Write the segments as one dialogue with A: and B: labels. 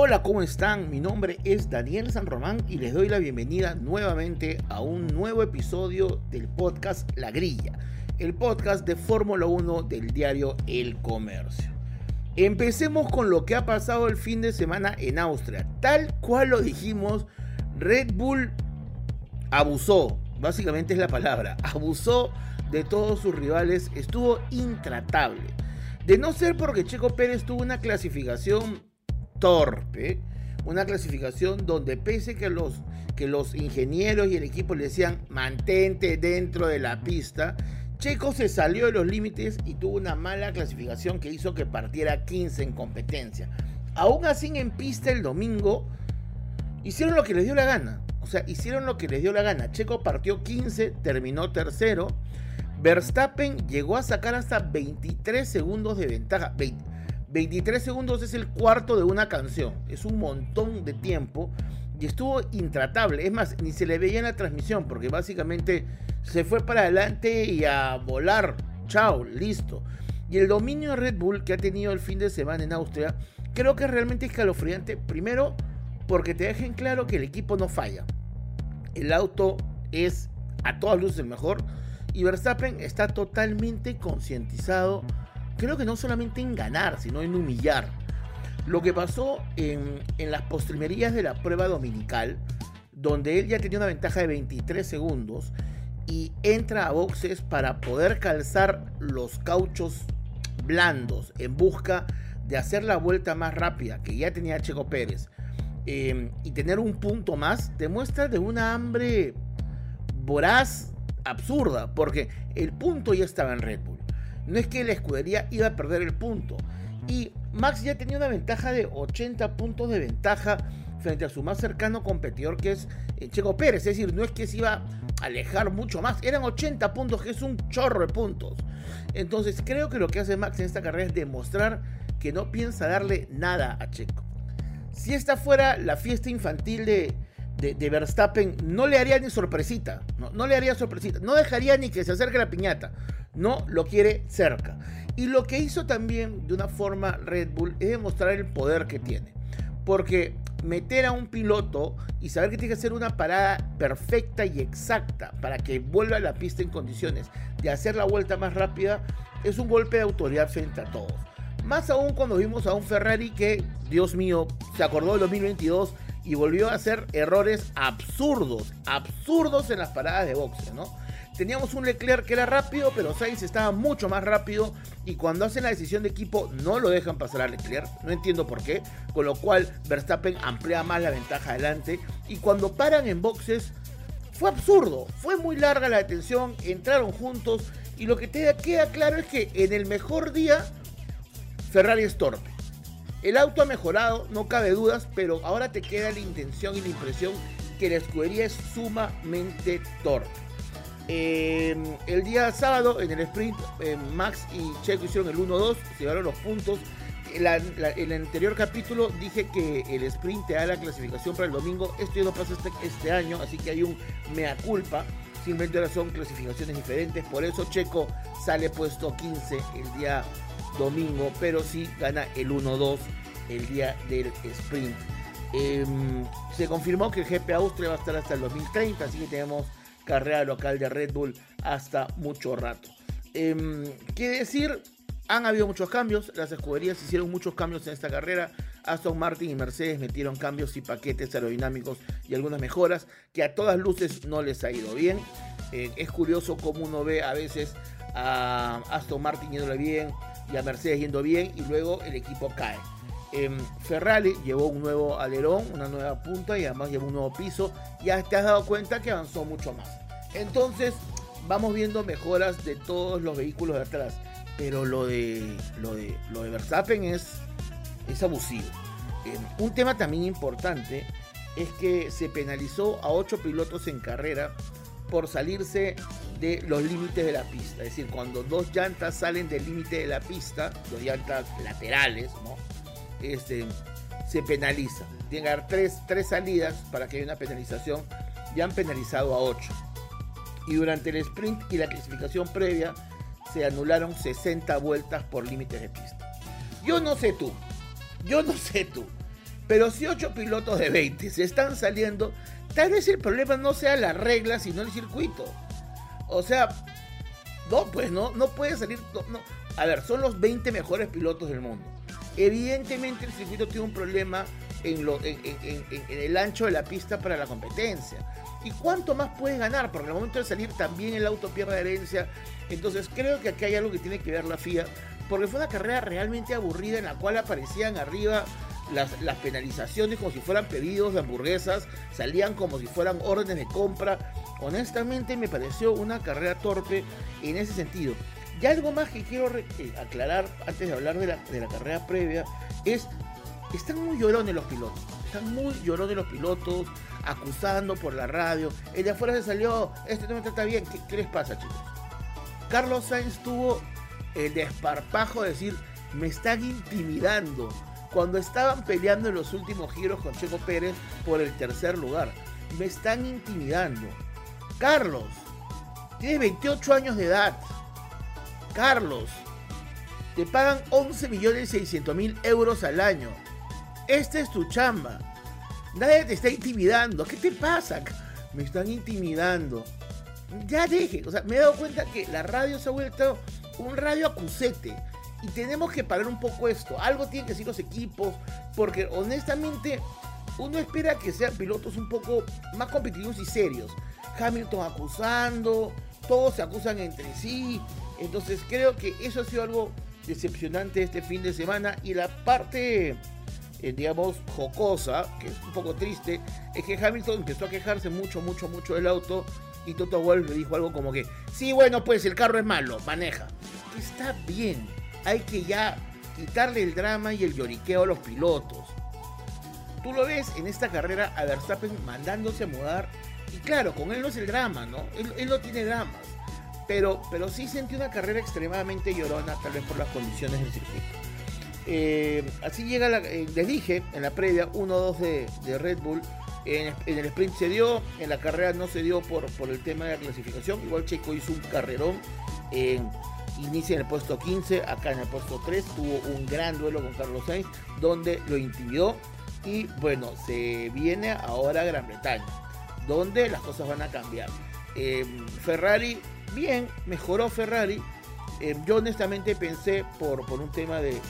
A: Hola, ¿cómo están? Mi nombre es Daniel San Román y les doy la bienvenida nuevamente a un nuevo episodio del podcast La Grilla, el podcast de Fórmula 1 del diario El Comercio. Empecemos con lo que ha pasado el fin de semana en Austria. Tal cual lo dijimos, Red Bull abusó, básicamente es la palabra, abusó de todos sus rivales, estuvo intratable. De no ser porque Checo Pérez tuvo una clasificación torpe, una clasificación donde pese que los, que los ingenieros y el equipo le decían mantente dentro de la pista, Checo se salió de los límites y tuvo una mala clasificación que hizo que partiera 15 en competencia. Aún así en pista el domingo hicieron lo que les dio la gana. O sea, hicieron lo que les dio la gana. Checo partió 15, terminó tercero. Verstappen llegó a sacar hasta 23 segundos de ventaja. 20, 23 segundos es el cuarto de una canción. Es un montón de tiempo. Y estuvo intratable. Es más, ni se le veía en la transmisión. Porque básicamente se fue para adelante y a volar. Chao, listo. Y el dominio de Red Bull que ha tenido el fin de semana en Austria. Creo que es realmente escalofriante. Primero, porque te dejen claro que el equipo no falla. El auto es a todas luces el mejor. Y Verstappen está totalmente concientizado creo que no solamente en ganar, sino en humillar. Lo que pasó en, las postrimerías de la prueba dominical, donde él ya tenía una ventaja de 23 segundos y entra a boxes para poder calzar los cauchos blandos en busca de hacer la vuelta más rápida que ya tenía Checo Pérez eh, y tener un punto más, demuestra de una hambre voraz absurda, porque el punto ya estaba en Red no es que la escudería iba a perder el punto. Y Max ya tenía una ventaja de 80 puntos de ventaja frente a su más cercano competidor que es eh, Checo Pérez. Es decir, no es que se iba a alejar mucho más. Eran 80 puntos, que es un chorro de puntos. Entonces creo que lo que hace Max en esta carrera es demostrar que no piensa darle nada a Checo. Si esta fuera la fiesta infantil de, de, de, Verstappen, no le haría ni sorpresita. No, no le haría sorpresita. No dejaría ni que se acerque la piñata no lo quiere cerca. Y lo que hizo también de una forma Red Bull es demostrar el poder que tiene. Porque meter a un piloto y saber que tiene que hacer una parada perfecta y exacta para que vuelva a la pista en condiciones de hacer la vuelta más rápida es un golpe de autoridad frente a todos. Más aún cuando vimos a un Ferrari que, Dios mío, se acordó del 2022 y volvió a hacer errores absurdos, absurdos en las paradas de boxe, ¿no? Teníamos un Leclerc que era rápido, pero Sainz estaba mucho más rápido. Y cuando hacen la decisión de equipo, no lo dejan pasar a Leclerc. No entiendo por qué. Con lo cual, Verstappen amplía más la ventaja adelante. Y cuando paran en boxes, fue absurdo. Fue muy larga la detención. Entraron juntos. Y lo que te queda claro es que en el mejor día, Ferrari es torpe. El auto ha mejorado, no cabe dudas, pero ahora te queda la intención y la impresión que la escudería es sumamente torpe. El día sábado en el sprint, eh, Max y Checo hicieron el 1-2, se llevaron los puntos. En el anterior capítulo dije que el sprint te da la clasificación para el domingo. Esto ya no pasa este, este año, así que hay un mea culpa. Simplemente ahora son clasificaciones diferentes. Por eso Checo sale puesto 15 el día domingo, pero sí gana el 1-2 el día del sprint. Eh, se confirmó que el GP Austria va a estar hasta el 2030, así que tenemos carrera local de Red Bull hasta mucho rato. Eh, ¿Qué decir? Han habido muchos cambios, las escuderías hicieron muchos cambios en esta carrera. Aston Martin y Mercedes metieron cambios y paquetes aerodinámicos y algunas mejoras que a todas luces no les ha ido bien. Eh, es curioso cómo uno ve a veces a Aston Martin yéndole bien y a Mercedes yendo bien y luego el equipo cae. Em, Ferrari llevó un nuevo alerón, una nueva punta y además llevó un nuevo piso. Ya te has dado cuenta que avanzó mucho más. Entonces, vamos viendo mejoras de todos los vehículos de atrás. Pero lo de, lo de, lo de Verstappen es, es abusivo. Em, un tema también importante es que se penalizó a ocho pilotos en carrera por salirse de los límites de la pista. Es decir, cuando dos llantas salen del límite de la pista, dos llantas laterales, ¿no? Este, se penaliza. Tiene que haber tres, tres salidas para que haya una penalización. Ya han penalizado a ocho. Y durante el sprint y la clasificación previa se anularon 60 vueltas por límites de pista. Yo no sé tú, yo no sé tú, pero si ocho pilotos de 20 se están saliendo, tal vez el problema no sea la regla, sino el circuito. O sea, no, pues no, no puede salir. A ver, son los 20 mejores pilotos del mundo. Evidentemente el circuito tiene un problema en, el ancho de la pista para la competencia. ¿Y cuánto más puede ganar? Porque al momento de salir también el auto pierde herencia. Entonces creo que aquí hay algo que tiene que ver la FIA. Porque fue una carrera realmente aburrida en la cual aparecían arriba las, penalizaciones como si fueran pedidos de hamburguesas, salían como si fueran órdenes de compra. Honestamente me pareció una carrera torpe en ese sentido. Y algo más que quiero eh, aclarar antes de hablar de la, de la carrera previa es, están muy llorones los pilotos, están muy llorones los pilotos, acusando por la radio, el de afuera se salió, este no me trata bien, ¿qué, qué les pasa chicos? Carlos Sainz tuvo el desparpajo de decir, me están intimidando, cuando estaban peleando en los últimos giros con Checo Pérez por el tercer lugar. Me están intimidando. Carlos, tienes 28 años de edad. Carlos, te pagan 11 millones 600 mil euros al año. Esta es tu chamba. Nadie te está intimidando. ¿Qué te pasa? Me están intimidando. Ya deje. O sea, me he dado cuenta que la radio se ha vuelto un radio acusete. Y tenemos que parar un poco esto. Algo tienen que decir los equipos. Porque honestamente, uno espera que sean pilotos un poco más competitivos y serios. Hamilton acusando, todos se acusan entre sí. Entonces creo que eso ha sido algo decepcionante este fin de semana. Y la parte, eh, digamos, jocosa, que es un poco triste, es que Hamilton empezó a quejarse mucho, mucho, mucho del auto. Y Toto Wolff le dijo algo como que, sí, bueno, pues el carro es malo, maneja. Está bien, hay que ya quitarle el drama y el lloriqueo a los pilotos. Tú lo ves en esta carrera a Verstappen mandándose a mudar. Y claro, con él no es el drama, ¿no? Él, no tiene dramas. Pero, pero sí sentí una carrera extremadamente llorona, tal vez por las condiciones del circuito. Eh, así llega, la, eh, les dije en la previa, 1-2 de, Red Bull. En, el sprint se dio, en la carrera no se dio por, por el tema de la clasificación. Igual Checo hizo un carrerón. inicia en el puesto 15, acá en el puesto 3. Tuvo un gran duelo con Carlos Sainz, donde lo intimidó. Y bueno, se viene ahora a Gran Bretaña, donde las cosas van a cambiar. Em, Ferrari, bien, mejoró Ferrari. Em, yo honestamente pensé, por, por un tema de,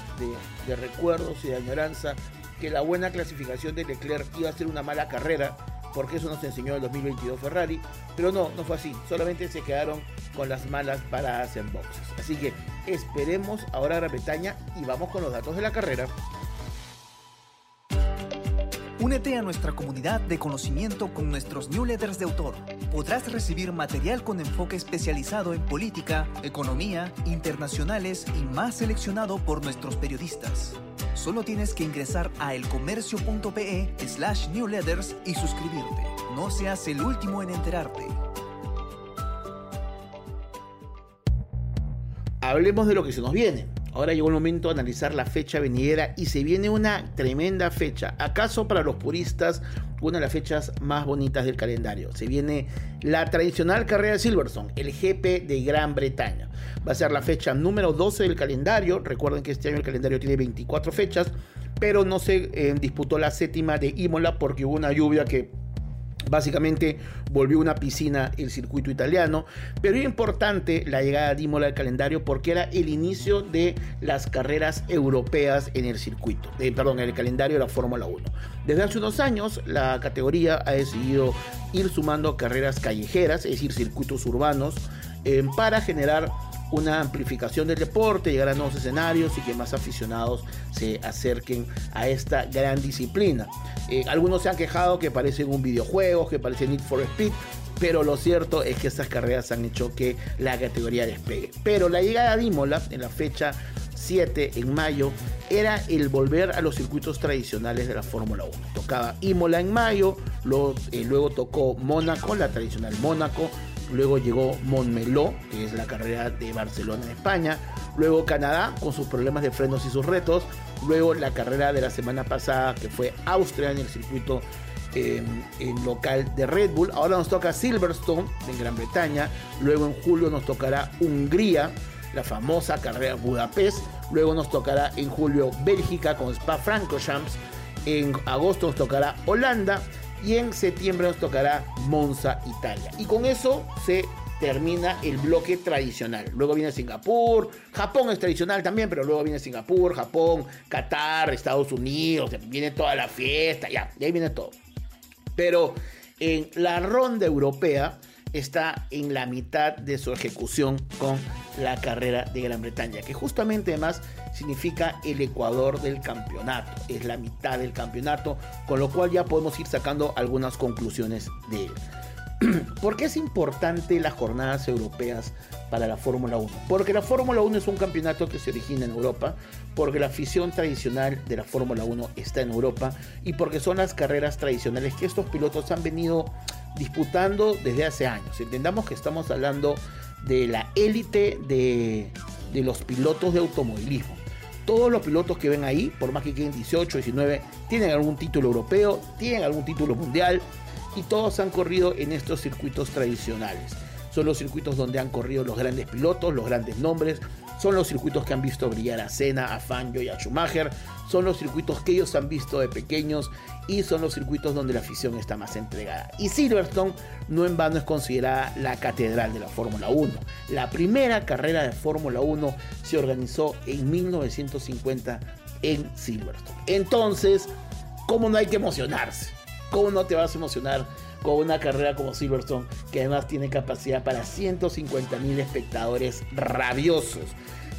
A: de, recuerdos y de añoranza, que la buena clasificación de Leclerc iba a ser una mala carrera, porque eso nos enseñó el 2022 Ferrari, pero no, no fue así, solamente se quedaron con las malas paradas en boxes. Así que esperemos ahora a Gran Bretaña y vamos con los datos de la carrera.
B: Únete a nuestra comunidad de conocimiento con nuestros newsletters de autor. Podrás recibir material con enfoque especializado en política, economía, internacionales y más seleccionado por nuestros periodistas. Solo tienes que ingresar a elcomercio.pe slash newsletters y suscribirte. No seas el último en enterarte.
A: Hablemos de lo que se nos viene. Ahora llegó el momento de analizar la fecha venidera y se viene una tremenda fecha. ¿Acaso para los puristas una de las fechas más bonitas del calendario? Se viene la tradicional carrera de Silverstone, el GP de Gran Bretaña. Va a ser la fecha número 12 del calendario. Recuerden que este año el calendario tiene 24 fechas, pero no se eh, disputó la séptima de Imola porque hubo una lluvia que Básicamente volvió una piscina el circuito italiano, pero es importante la llegada de Imola al calendario porque era el inicio de las carreras europeas en el circuito, perdón, en el calendario de la Fórmula 1. Desde hace unos años la categoría ha decidido ir sumando carreras callejeras, es decir, circuitos urbanos, eh, para generar una amplificación del deporte, llegar a nuevos escenarios y que más aficionados se acerquen a esta gran disciplina. Eh, algunos se han quejado que parecen un videojuego, que parecen Need for Speed, pero lo cierto es que estas carreras han hecho que la categoría despegue. Pero la llegada de Imola en la fecha 7 en mayo era el volver a los circuitos tradicionales de la Fórmula 1. Tocaba Imola en mayo, eh, luego tocó Mónaco, la tradicional Mónaco, Luego llegó Montmeló, que es la carrera de Barcelona en España. Luego Canadá, con sus problemas de frenos y sus retos. Luego la carrera de la semana pasada, que fue Austria en el circuito em, en local de Red Bull. Ahora nos toca Silverstone en Gran Bretaña. Luego en julio nos tocará Hungría, la famosa carrera Budapest. Luego nos tocará en julio Bélgica con Spa Francorchamps. En agosto nos tocará Holanda y en septiembre nos tocará Monza, Italia. Y con eso se termina el bloque tradicional. Luego viene Singapur, Japón es tradicional también, pero luego viene Singapur, Japón, Qatar, Estados Unidos, viene toda la fiesta, ya, de ahí viene todo. Pero en la ronda europea está en la mitad de su ejecución con la carrera de Gran Bretaña, que justamente además significa el ecuador del campeonato, es la mitad del campeonato, con lo cual ya podemos ir sacando algunas conclusiones de él. ¿Por qué es importante las jornadas europeas para la Fórmula 1? Porque la Fórmula 1 es un campeonato que se origina en Europa, porque la afición tradicional de la Fórmula 1 está en Europa y porque son las carreras tradicionales que estos pilotos han venido disputando desde hace años. Entendamos que estamos hablando de la élite de, de los pilotos de automovilismo. Todos los pilotos que ven ahí, por más que queden 18, 19, tienen algún título europeo, tienen algún título mundial y todos han corrido en estos circuitos tradicionales. Son los circuitos donde han corrido los grandes pilotos, los grandes nombres, son los circuitos que han visto brillar a Senna, a Fangio y a Schumacher, son los circuitos que ellos han visto de pequeños y son los circuitos donde la afición está más entregada. Y Silverstone no en vano es considerada la catedral de la Fórmula 1. La primera carrera de Fórmula 1 se organizó en 1950 en Silverstone. Entonces, ¿cómo no hay que emocionarse? ¿Cómo no te vas a emocionar con una carrera como Silverstone que además tiene capacidad para 150 mil espectadores rabiosos?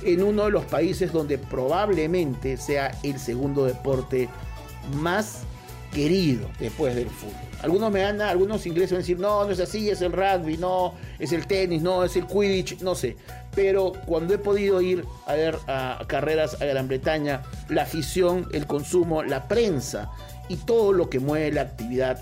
A: En uno de los países donde probablemente sea el segundo deporte más querido después del fútbol. Algunos me dan, algunos ingleses van a decir, no, no es así, es el rugby, no, es el tenis, no, es el quidditch, no sé. Pero cuando he podido ir a ver a carreras a Gran Bretaña, la afición, el consumo, la prensa y todo lo que mueve la actividad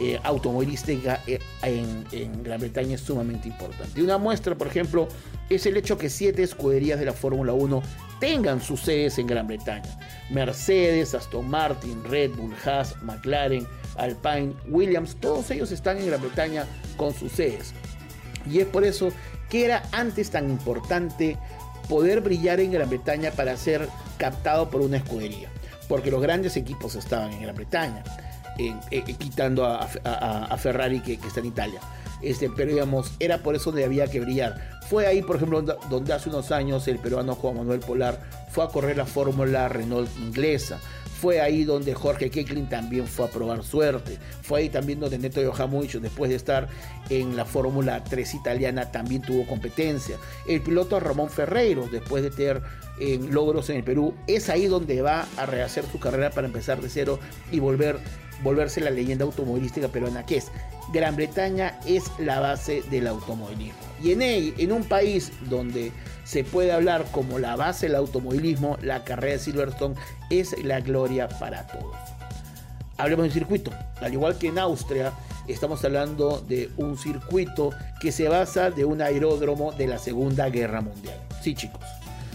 A: eh, automovilística eh, en, en, Gran Bretaña es sumamente importante. Una muestra, por ejemplo, es el hecho que siete escuderías de la Fórmula 1 tengan sus sedes en Gran Bretaña. Mercedes, Aston Martin, Red Bull, Haas, McLaren, Alpine, Williams, todos ellos están en Gran Bretaña con sus sedes. Y es por eso que era antes tan importante poder brillar en Gran Bretaña para ser captado por una escudería. Porque los grandes equipos estaban en Gran Bretaña, quitando a, Ferrari que, está en Italia. Este, pero digamos, era por eso donde había que brillar. Fue ahí, por ejemplo, donde hace unos años el peruano Juan Manuel Polar fue a correr la Fórmula Renault inglesa. Fue ahí donde Jorge Keklin también fue a probar suerte. Fue ahí también donde Neto Yohamovich, después de estar en la Fórmula 3 italiana, también tuvo competencia. El piloto Ramón Ferreiro, después de tener eh, logros en el Perú, es ahí donde va a rehacer su carrera para empezar de cero y volver volverse la leyenda automovilística peruana que es. Gran Bretaña es la base del automovilismo. Y en, él, en un país donde se puede hablar como la base del automovilismo, la carrera de Silverstone es la gloria para todos. Hablemos del circuito. Al igual que en Austria, estamos hablando de un circuito que se basa de un aeródromo de la Segunda Guerra Mundial. Sí, chicos.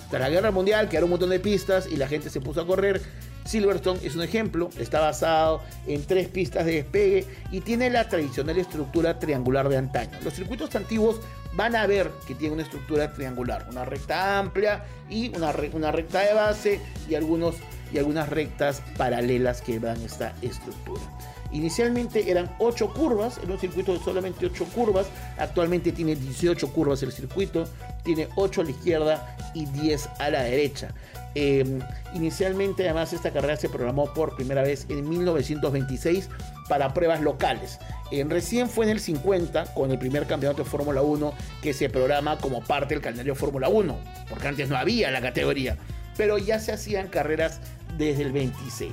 A: Tras la Guerra Mundial quedaron un montón de pistas y la gente se puso a correr Silverstone es un ejemplo, está basado en tres pistas de despegue y tiene la tradicional estructura triangular de antaño. Los circuitos antiguos van a ver que tiene una estructura triangular, una recta amplia y una, una recta de base y, algunos, y algunas rectas paralelas que dan esta estructura. Inicialmente eran 8 curvas, en un circuito de solamente 8 curvas, actualmente tiene 18 curvas el circuito, tiene 8 a la izquierda y 10 a la derecha. Em, inicialmente además esta carrera se programó por primera vez en 1926 para pruebas locales. En recién fue en el 50 con el primer campeonato de Fórmula 1 que se programa como parte del calendario Fórmula 1, porque antes no había la categoría, pero ya se hacían carreras desde el 26.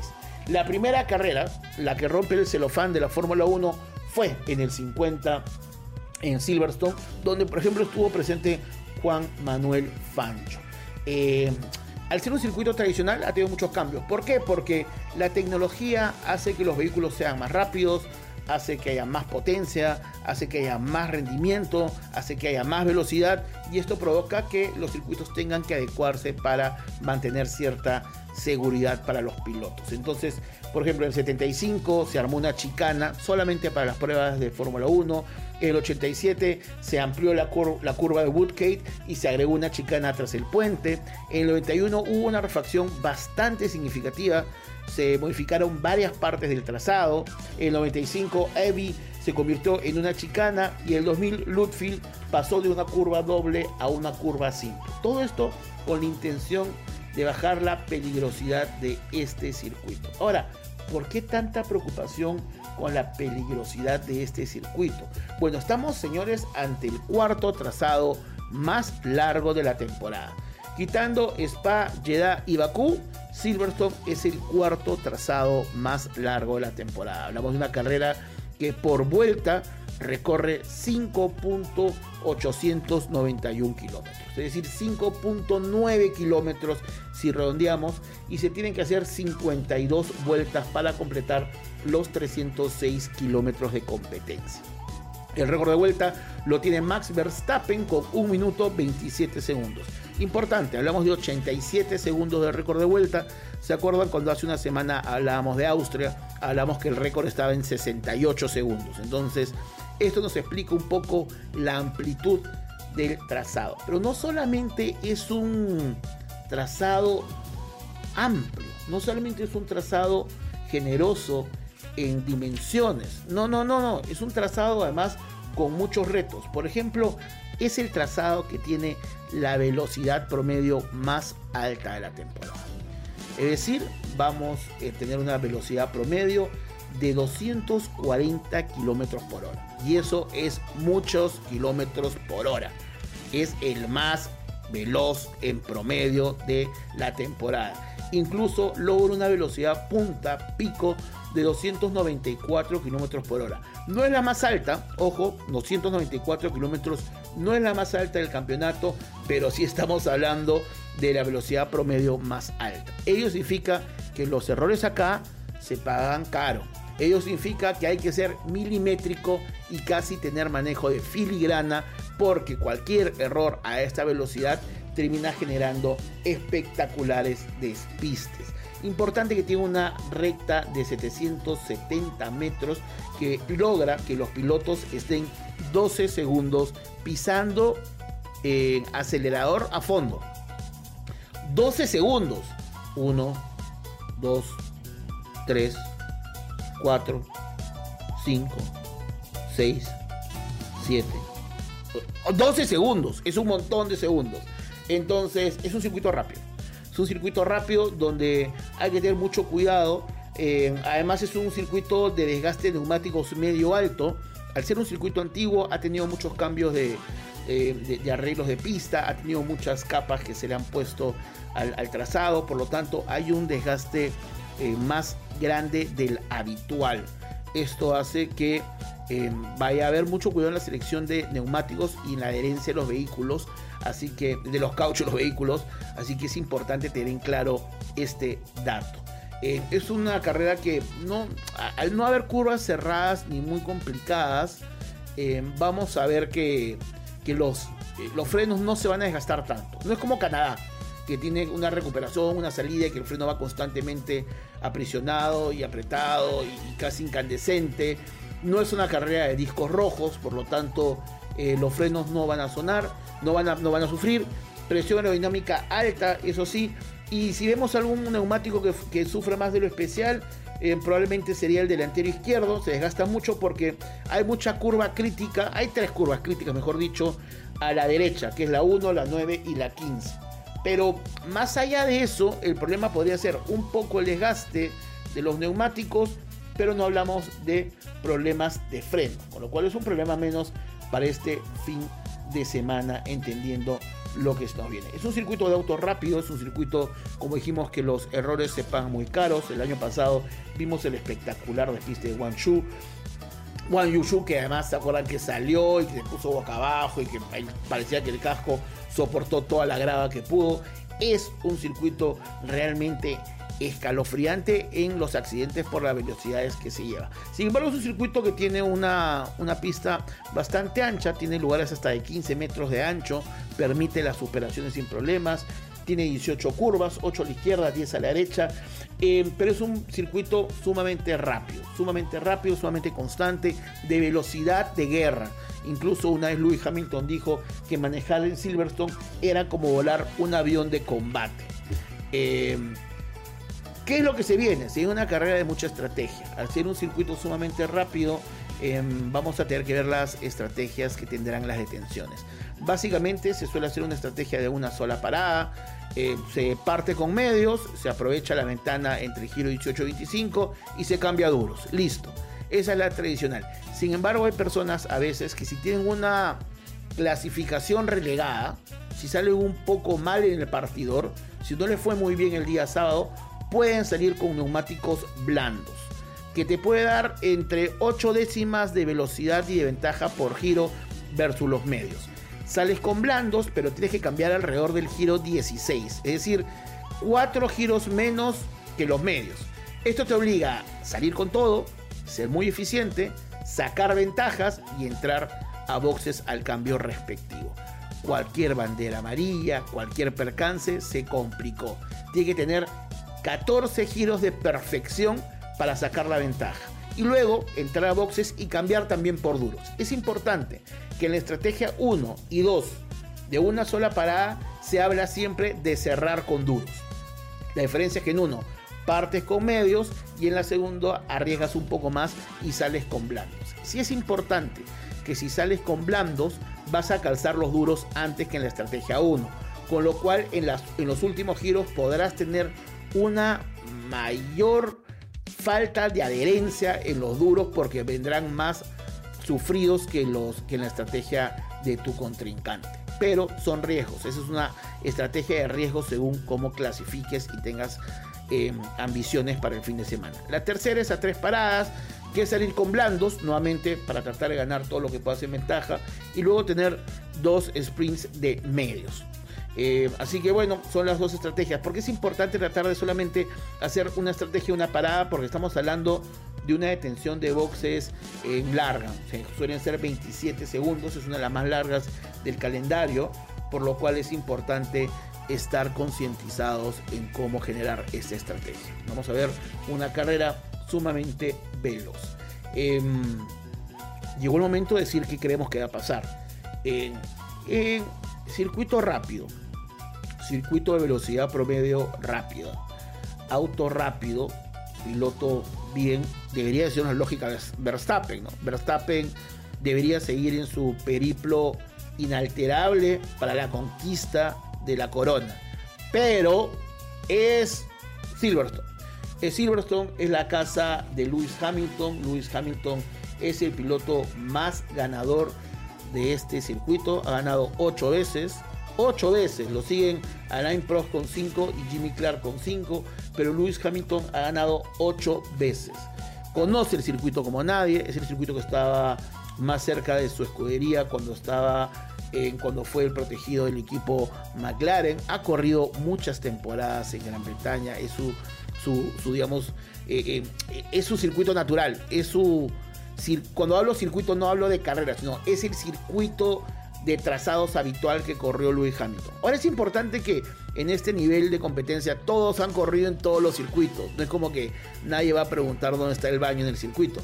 A: La primera carrera, la que rompe el celofán de la Fórmula 1, fue en el 50 en Silverstone, donde por ejemplo estuvo presente Juan Manuel Fancho. Eh, al ser un circuito tradicional ha tenido muchos cambios. ¿Por qué? Porque la tecnología hace que los vehículos sean más rápidos, hace que haya más potencia, hace que haya más rendimiento, hace que haya más velocidad y esto provoca que los circuitos tengan que adecuarse para mantener cierta seguridad para los pilotos. Entonces, por ejemplo, en el 75 se armó una chicana solamente para las pruebas de Fórmula 1. En el 87 se amplió la, curva de Woodgate y se agregó una chicana tras el puente. En el 91 hubo una refacción bastante significativa. Se modificaron varias partes del trazado. En el 95 Evie se convirtió en una chicana y en el 2000 Lutfield pasó de una curva doble a una curva simple. Todo esto con la intención de bajar la peligrosidad de este circuito. Ahora, ¿por qué tanta preocupación con la peligrosidad de este circuito? Bueno, estamos, señores, ante el cuarto trazado más largo de la temporada. Quitando Spa, Jeddah y Bakú, Silverstone es el cuarto trazado más largo de la temporada. Hablamos de una carrera que por vuelta recorre 5.891 kilómetros, es decir, 5.9 kilómetros si redondeamos, y se tienen que hacer 52 vueltas para completar los 306 kilómetros de competencia. El récord de vuelta lo tiene Max Verstappen con 1 minuto 27 segundos. Importante, hablamos de 87 segundos de récord de vuelta. ¿Se acuerdan cuando hace una semana hablábamos de Austria? Hablamos que el récord estaba en 68 segundos. Entonces, esto nos explica un poco la amplitud del trazado. Pero no solamente es un trazado amplio, no solamente es un trazado generoso en dimensiones. No, no, no, no. Es un trazado además con muchos retos. Por ejemplo, es el trazado que tiene la velocidad promedio más alta de la temporada. Es decir, vamos a tener una velocidad promedio de 240 kilómetros por hora. Y eso es muchos kilómetros por hora. Es el más veloz en promedio de la temporada. Incluso logra una velocidad punta, pico de 294 kilómetros por hora. No es la más alta, ojo, 294 kilómetros no es la más alta del campeonato, pero sí estamos hablando de la velocidad promedio más alta. Ello significa que los errores acá se pagan caro. Ello significa que hay que ser milimétrico y casi tener manejo de filigrana porque cualquier error a esta velocidad termina generando espectaculares despistes. Importante que tiene una recta de 770 metros que logra que los pilotos estén 12 segundos pisando en acelerador a fondo. 12 segundos. 1, 2, 3, 4, 5, 6, 7. 12 segundos. Es un montón de segundos. Entonces es un circuito rápido. Es un circuito rápido donde hay que tener mucho cuidado. Eh, además es un circuito de desgaste de neumáticos medio alto. Al ser un circuito antiguo ha tenido muchos cambios de, eh, arreglos de pista, ha tenido muchas capas que se le han puesto al, trazado, por lo tanto hay un desgaste eh, más grande del habitual. Esto hace que vaya a haber mucho cuidado en la selección de neumáticos y en la adherencia de los vehículos así que de los cauchos de los vehículos, así que es importante tener en claro este dato. Eh, es una carrera que no, al no haber curvas cerradas ni muy complicadas, eh, vamos a ver que, los, eh, los frenos no se van a desgastar tanto. No es como Canadá, que tiene una recuperación, una salida y que el freno va constantemente aprisionado y apretado y casi incandescente. No es una carrera de discos rojos, por lo tanto los frenos no van a sonar no van a, no van a sufrir. Presión aerodinámica alta, eso sí. Y si vemos algún neumático que, sufre más de lo especial, eh, probablemente sería el delantero izquierdo, se desgasta mucho porque hay mucha curva crítica, hay tres curvas críticas, mejor dicho, a la derecha, que es la 1, la 9 y la 15. Pero más allá de eso, el problema podría ser un poco el desgaste de los neumáticos, pero no hablamos de problemas de freno, con lo cual es un problema menos para este fin de semana, entendiendo lo que está viene. Es un circuito de auto rápido, es un circuito, como dijimos, que los errores se pagan muy caros. El año pasado vimos el espectacular despiste de Guangzhou. Wang Yushu, que además se acuerdan que salió y que se puso boca abajo y que parecía que el casco soportó toda la grava que pudo. Es un circuito realmente escalofriante en los accidentes por las velocidades que se lleva. Sin embargo, es un circuito que tiene una, una pista bastante ancha, tiene lugares hasta de 15 metros de ancho, permite las superaciones sin problemas, tiene 18 curvas, 8 a la izquierda, 10 a la derecha, eh, pero es un circuito sumamente rápido, sumamente rápido, sumamente constante, de velocidad de guerra. Incluso una vez Louis Hamilton dijo que manejar en Silverstone era como volar un avión de combate. Eh, ¿Qué es lo que se viene? Se viene una carrera de mucha estrategia. Al ser un circuito sumamente rápido, em, vamos a tener que ver las estrategias que tendrán las detenciones. Básicamente se suele hacer una estrategia de una sola parada. Eh, se parte con medios, se aprovecha la ventana entre giro 18 y 25 y se cambia duros. Listo. Esa es la tradicional. Sin embargo, hay personas a veces que si tienen una clasificación relegada, si sale un poco mal en el partidor, si no le fue muy bien el día sábado, pueden salir con neumáticos blandos, que te puede dar entre 8 décimas de velocidad y de ventaja por giro versus los medios. Sales con blandos, pero tienes que cambiar alrededor del giro 16, es decir, 4 giros menos que los medios. Esto te obliga a salir con todo, ser muy eficiente, sacar ventajas y entrar a boxes al cambio respectivo. Cualquier bandera amarilla, cualquier percance se complicó. Tiene que tener 14 giros de perfección para sacar la ventaja. Y luego entrar a boxes y cambiar también por duros. Es importante que en la estrategia 1 y 2 de una sola parada se habla siempre de cerrar con duros. La diferencia es que en uno partes con medios y en la segunda arriesgas un poco más y sales con blandos. Si es importante que si sales con blandos vas a calzar los duros antes que en la estrategia 1, con lo cual en, las, en los últimos giros podrás tener una mayor falta de adherencia en los duros porque vendrán más sufridos que, los, que en la estrategia de tu contrincante. Pero son riesgos, esa es una estrategia de riesgo según cómo clasifiques y tengas em, ambiciones para el fin de semana. La tercera es a tres paradas, que es salir con blandos, nuevamente para tratar de ganar todo lo que pueda en ventaja, y luego tener dos sprints de medios. Eh, así que bueno, son las dos estrategias. Porque es importante tratar de solamente hacer una estrategia, una parada, porque estamos hablando de una detención de boxes eh, larga. suelen ser 27 segundos, es una de las más largas del calendario, por lo cual es importante estar concientizados en cómo generar esta estrategia. Vamos a ver una carrera sumamente veloz. Em, llegó el momento de decir qué creemos que va a pasar. en circuito rápido, circuito de velocidad promedio rápida, auto rápido, piloto bien, debería ser una lógica de Verstappen, ¿no? Verstappen debería seguir en su periplo inalterable para la conquista de la corona. Pero es Silverstone. Silverstone es la casa de Lewis Hamilton. Lewis Hamilton es el piloto más ganador de este circuito. Ha ganado ocho veces ocho veces. Lo siguen Alain Prost con 5 y Jimmy Clark con 5, pero Lewis Hamilton ha ganado ocho veces. Conoce el circuito como nadie, es el circuito que estaba más cerca de su escudería cuando estaba en, cuando fue el protegido del equipo McLaren. Ha corrido muchas temporadas en Gran Bretaña, es su, su, digamos, eh, eh, es su circuito natural, es su cuando hablo circuito no hablo de carreras, sino es el circuito de trazados habitual que corrió Lewis Hamilton. Ahora es importante que en este nivel de competencia todos han corrido en todos los circuitos. No es como que nadie va a preguntar dónde está el baño en el circuito.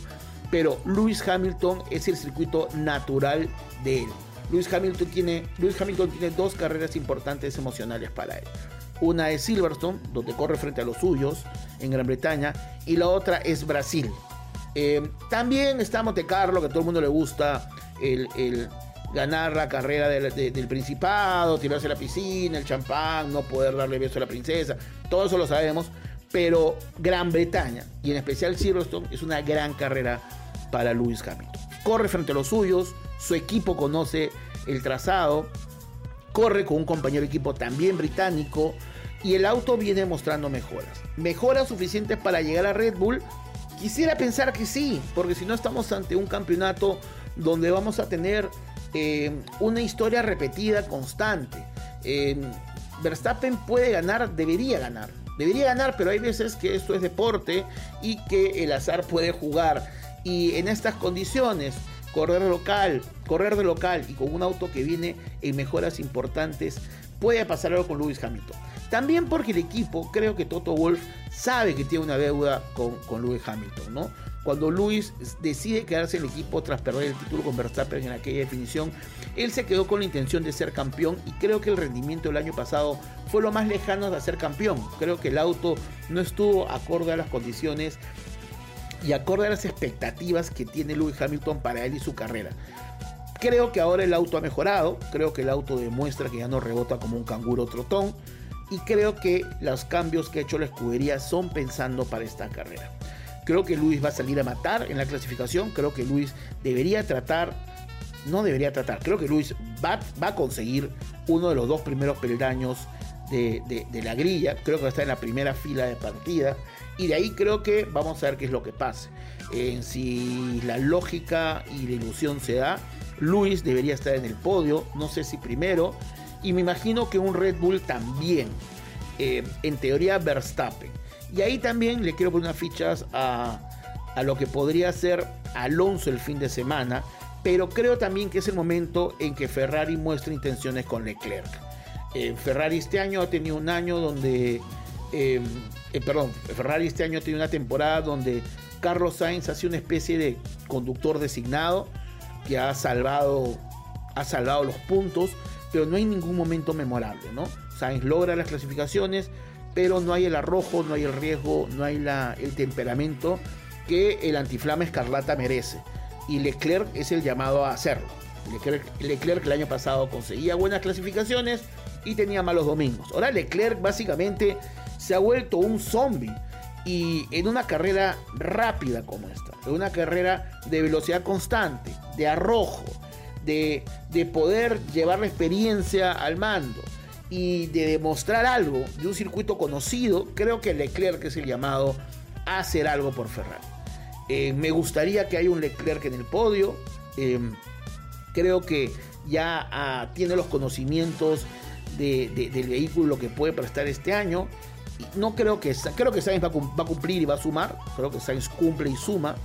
A: Pero Lewis Hamilton es el circuito natural de él. Lewis Hamilton tiene, Hamilton tiene dos carreras importantes emocionales para él. Una es Silverstone, donde corre frente a los suyos en Gran Bretaña, y la otra es Brasil. Eh, también está Monte Carlo, que a todo el mundo le gusta el, ganar la carrera del, Principado, tirarse a la piscina, el champán, no poder darle beso a la princesa, todo eso lo sabemos, pero Gran Bretaña, y en especial Silverstone, es una gran carrera para Lewis Hamilton. Corre frente a los suyos, su equipo conoce el trazado, corre con un compañero de equipo también británico y el auto viene mostrando mejoras. ¿Mejoras suficientes para llegar a Red Bull? Quisiera pensar que sí, porque si no estamos ante un campeonato donde vamos a tener eh, una historia repetida constante. Eh, Verstappen puede ganar, debería ganar. Debería ganar, pero hay veces que esto es deporte y que el azar puede jugar. Y en estas condiciones, correr local, correr de local y con un auto que viene en mejoras importantes, puede pasar algo con Lewis Hamilton. También porque el equipo, creo que Toto Wolf sabe que tiene una deuda con, con Lewis Hamilton, ¿no? Cuando Lewis decide quedarse en el equipo tras perder el título con Verstappen en aquella definición, él se quedó con la intención de ser campeón y creo que el rendimiento del año pasado fue lo más lejano de ser campeón. Creo que el auto no estuvo acorde a las condiciones y acorde a las expectativas que tiene Lewis Hamilton para él y su carrera. Creo que ahora el auto ha mejorado, creo que el auto demuestra que ya no rebota como un canguro trotón y creo que los cambios que ha hecho la escudería son pensando para esta carrera. Creo que Luis va a salir a matar en la clasificación, creo que Luis debería tratar, no debería tratar, creo que Luis va, va a conseguir uno de los dos primeros peldaños de, de, la grilla, creo que va a estar en la primera fila de partida y de ahí creo que vamos a ver qué es lo que pase. En si la lógica y la ilusión se da, Luis debería estar en el podio, no sé si primero, y me imagino que un Red Bull también. Eh, en teoría Verstappen. Y ahí también le quiero poner unas fichas a, a lo que podría ser Alonso el fin de semana, pero creo también que es el momento en que Ferrari muestre intenciones con Leclerc. Eh, Ferrari este año ha tenido un año donde, eh, perdón, Ferrari este año ha tenido una temporada donde Carlos Sainz ha sido una especie de conductor designado que ha salvado, ha salvado los puntos, pero no hay ningún momento memorable, ¿no? Sainz logra las clasificaciones, pero no hay el arrojo, no hay el riesgo, no hay el temperamento que el antiflama escarlata merece. Y Leclerc es el llamado a hacerlo. Leclerc, Leclerc el año pasado conseguía buenas clasificaciones y tenía malos domingos. Ahora Leclerc básicamente se ha vuelto un zombie. Y en una carrera rápida como esta, en una carrera de velocidad constante, de arrojo, de, poder llevar la experiencia al mando y de demostrar algo de un circuito conocido, creo que Leclerc es el llamado a hacer algo por Ferrari. Eh, me gustaría que haya un Leclerc en el podio. Em, creo que ya ah, tiene los conocimientos del vehículo que puede prestar este año. No creo que creo que Sainz va a, cumplir y va a sumar. Creo que Sainz cumple y suma.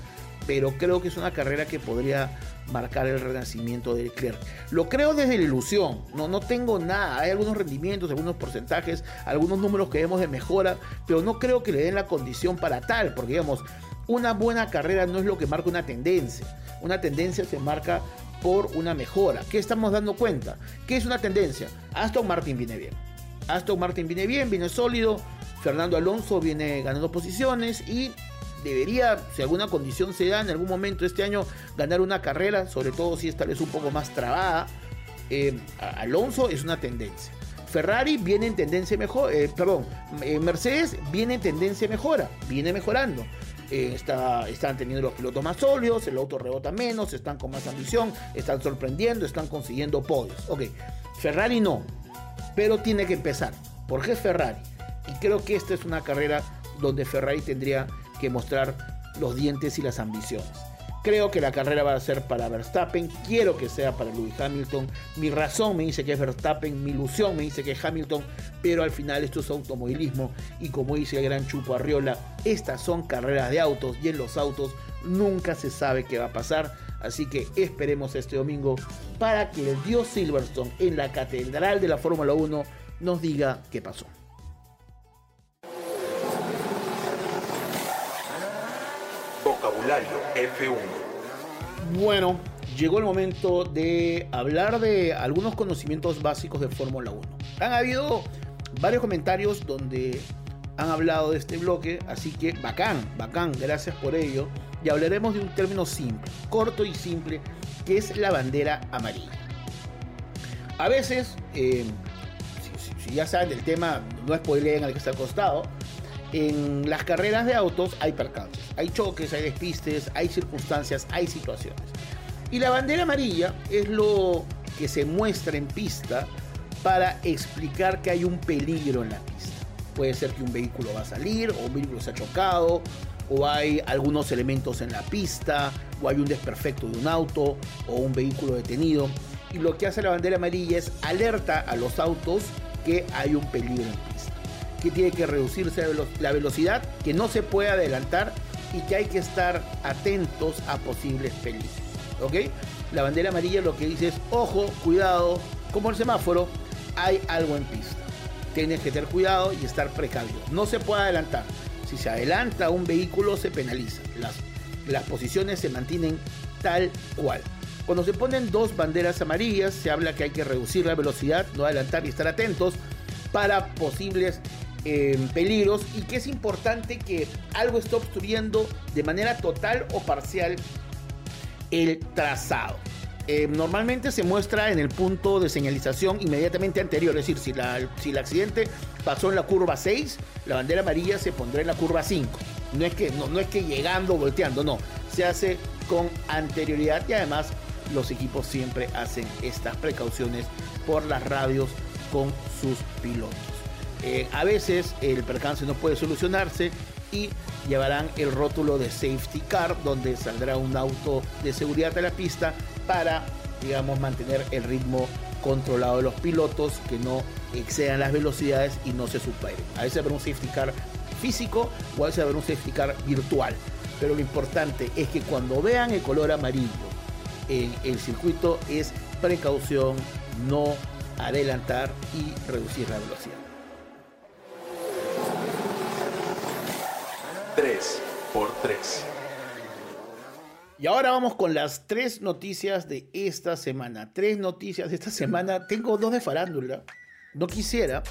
A: Pero creo que es una carrera que podría marcar el renacimiento de Leclerc. Lo creo desde la ilusión, no, no tengo nada, hay algunos rendimientos, algunos porcentajes, algunos números que vemos de mejora, pero no creo que le den la condición para tal, porque digamos, una buena carrera no es lo que marca una tendencia, una tendencia se marca por una mejora. ¿Qué estamos dando cuenta? ¿Qué es una tendencia? Aston Martin viene bien. Aston Martin viene bien, viene sólido. Fernando Alonso viene ganando posiciones y debería, si alguna condición se da en algún momento este año, ganar una carrera, sobre todo si esta vez un poco más trabada. Eh, Alonso es una tendencia. Ferrari viene en tendencia mejor, eh, perdón, eh, Mercedes viene en tendencia mejora, viene mejorando. Está, están teniendo los pilotos más sólidos, el auto rebota menos, están con más ambición, están sorprendiendo, están consiguiendo podios. Ok, Ferrari no, pero tiene que empezar, porque es Ferrari. Y creo que esta es una carrera donde Ferrari tendría que mostrar los dientes y las ambiciones. Creo que la carrera va a ser para Verstappen, quiero que sea para Lewis Hamilton. Mi razón me dice que es Verstappen, mi ilusión me dice que es Hamilton, pero al final esto es automovilismo y como dice el gran Chupo Arriola, estas son carreras de autos y en los autos nunca se sabe qué va a pasar. Así que esperemos este domingo para que el dios Silverstone en la catedral de la Fórmula 1 nos diga qué pasó.
C: F1.
A: Bueno, llegó el momento de hablar de algunos conocimientos básicos de Fórmula 1. Han habido varios comentarios donde han hablado de este bloque, así que bacán, bacán, gracias por ello. Y hablaremos de un término simple, corto y simple, que es la bandera amarilla. A veces, eh, si, ya saben del tema, no spoileen al que está al costado, en las carreras de autos hay percances, hay choques, hay despistes, hay circunstancias, hay situaciones. Y la bandera amarilla es lo que se muestra en pista para explicar que hay un peligro en la pista. Puede ser que un vehículo va a salir, o un vehículo se ha chocado, o hay algunos elementos en la pista, o hay un desperfecto de un auto, o un vehículo detenido. Y lo que hace la bandera amarilla es alerta a los autos que hay un peligro en pista, que tiene que reducirse la velocidad, que no se puede adelantar y que hay que estar atentos a posibles peligros. ¿Ok? La bandera amarilla lo que dice es, ojo, cuidado, como el semáforo, hay algo en pista. Tienes que tener cuidado y estar precavido. No se puede adelantar. Si se adelanta un vehículo se penaliza. Las, las posiciones se mantienen tal cual. Cuando se ponen dos banderas amarillas, se habla que hay que reducir la velocidad, no adelantar y estar atentos para posibles eh, peligros y que es importante que algo esté obstruyendo de manera total o parcial el trazado. Eh, normalmente se muestra en el punto de señalización inmediatamente anterior, es decir, si, la, si el accidente pasó en la curva 6, la bandera amarilla se pondrá en la curva 5. No es que, no, no es que llegando, volteando, no. Se hace con anterioridad y además los equipos siempre hacen estas precauciones por las radios con sus pilotos. Eh, a veces el percance no puede solucionarse y llevarán el rótulo de safety car donde saldrá un auto de seguridad de la pista para, digamos, mantener el ritmo controlado de los pilotos, que no excedan las velocidades y no se superen. A veces habrá un safety car físico o a veces habrá un safety car virtual. Pero lo importante es que cuando vean el color amarillo en el circuito es precaución, no adelantar y reducir la velocidad.
C: 3 por 3
A: y ahora vamos con las tres noticias de esta semana. Tres noticias de esta semana. Tengo dos de farándula. No quisiera.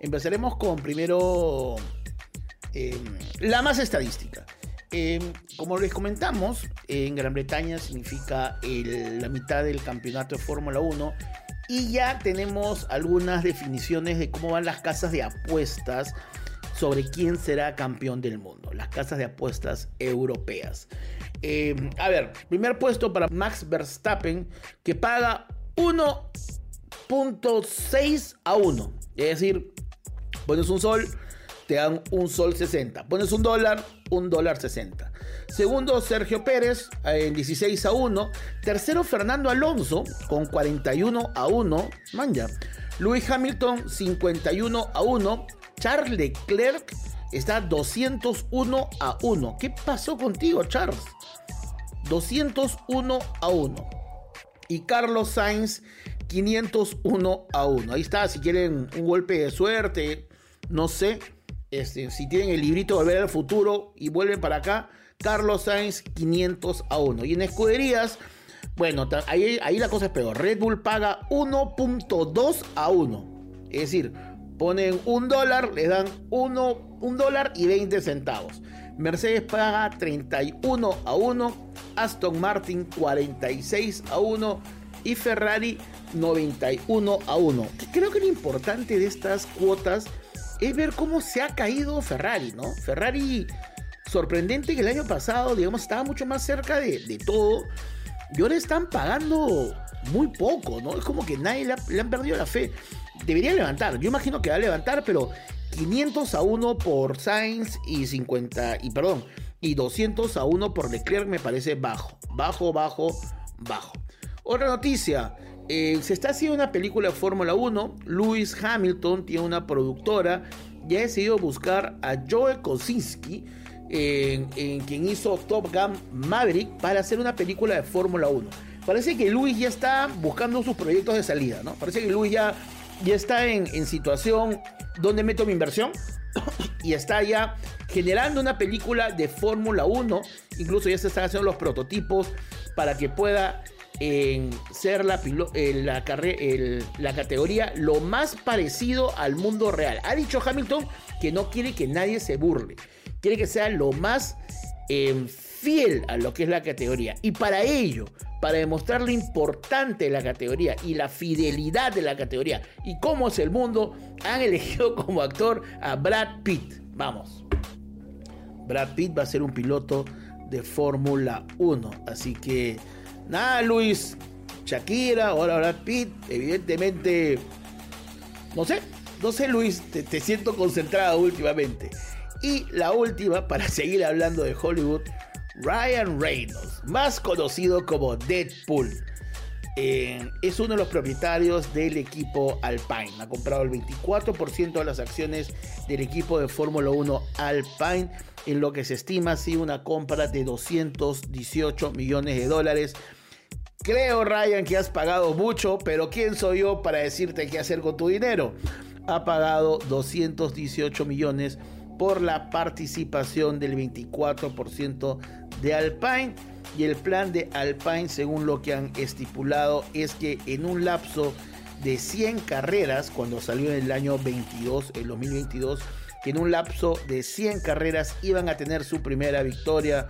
A: Empezaremos con primero em, la más estadística. Em, como les comentamos, en Gran Bretaña significa la mitad del campeonato de Fórmula 1 y ya tenemos algunas definiciones de cómo van las casas de apuestas sobre quién será campeón del mundo, las casas de apuestas europeas. Eh, a ver, primer puesto para Max Verstappen, que paga 1.6 a 1. Es decir, pones un sol, te dan un sol 60. Pones un dólar, un dólar 60. Segundo, Sergio Pérez, en 16 a 1. Tercero, Fernando Alonso, con 41 a 1. Manja. Luis Hamilton, 51 a 1. Charles Leclerc está 201 a 1. ¿Qué pasó contigo, Charles? 201 a 1. Y Carlos Sainz 501 a 1. Ahí está, si quieren un golpe de suerte, no sé. Este, si tienen el librito de Volver al Futuro y vuelven para acá, Carlos Sainz 500 a 1. Y en escuderías, bueno, ahí, ahí la cosa es peor. Red Bull paga 1.2 a 1. Es decir, ponen un dólar, le dan 1 un dólar y 20 centavos. Mercedes paga 31 a 1, Aston Martin 46 a 1 y Ferrari 91 a 1. Creo que lo importante de estas cuotas es ver cómo se ha caído Ferrari, ¿no? Ferrari, sorprendente que el año pasado, digamos, estaba mucho más cerca de, todo y ahora están pagando muy poco, ¿no? Es como que nadie le, han perdido la fe. Debería levantar, yo imagino que va a levantar, pero 500 a 1 por Sainz y 50, y perdón, y 200 a 1 por Leclerc me parece bajo, bajo, bajo, bajo. Otra noticia, eh, se está haciendo una película de Fórmula 1, Lewis Hamilton tiene una productora y ha decidido buscar a Joe Kosinski, en, quien hizo Top Gun Maverick, para hacer una película de Fórmula 1. Parece que Lewis ya está buscando sus proyectos de salida, ¿no? Parece que Lewis ya, ya está en, en situación donde meto mi inversión y está ya generando una película de Fórmula 1. Incluso ya se están haciendo los prototipos para que pueda ser la, la categoría lo más parecido al mundo real. Ha dicho Hamilton que no quiere que nadie se burle, quiere que sea lo más em, fiel a lo que es la categoría. Y para ello, para demostrar lo importante de la categoría y la fidelidad de la categoría y cómo es el mundo, han elegido como actor a Brad Pitt. Vamos. Brad Pitt va a ser un piloto de Fórmula 1. Así que, nada, Luis, Shakira, ahora Brad Pitt, evidentemente, no sé, no sé, Luis, te, te siento concentrado últimamente. Y la última, para seguir hablando de Hollywood, Ryan Reynolds, más conocido como Deadpool. Eh, es uno de los propietarios del equipo Alpine. Ha comprado el 24% de las acciones del equipo de Fórmula 1 Alpine, en lo que se estima así una compra de 218 millones de dólares. Creo, Ryan, que has pagado mucho, pero ¿quién soy yo para decirte qué hacer con tu dinero? Ha pagado 218 millones por la participación del 24% de Alpine. Y el plan de Alpine según lo que han estipulado es que en un lapso de 100 carreras cuando salió en el año 22 el 2022 que en un lapso de 100 carreras iban a tener su primera victoria.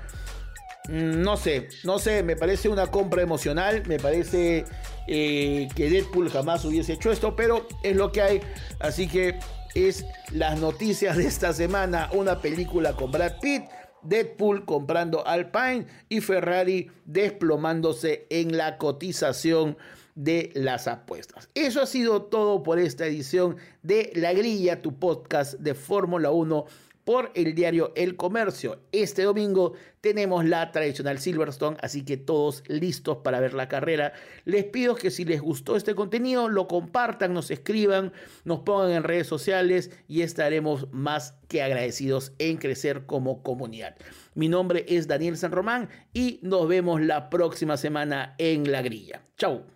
A: Mm, no sé, no sé, me parece una compra emocional, me parece eh, que Deadpool jamás hubiese hecho esto, pero es lo que hay, así que es las noticias de esta semana, una película con Brad Pitt, Deadpool comprando Alpine y Ferrari desplomándose en la cotización de las apuestas. Eso ha sido todo por esta edición de La Grilla, tu podcast de Fórmula 1 por el diario El Comercio. Este domingo tenemos la tradicional Silverstone, así que todos listos para ver la carrera. Les pido que si les gustó este contenido, lo compartan, nos escriban, nos pongan en redes sociales y estaremos más que agradecidos en crecer como comunidad. Mi nombre es Daniel San Román y nos vemos la próxima semana en La Grilla. Chau.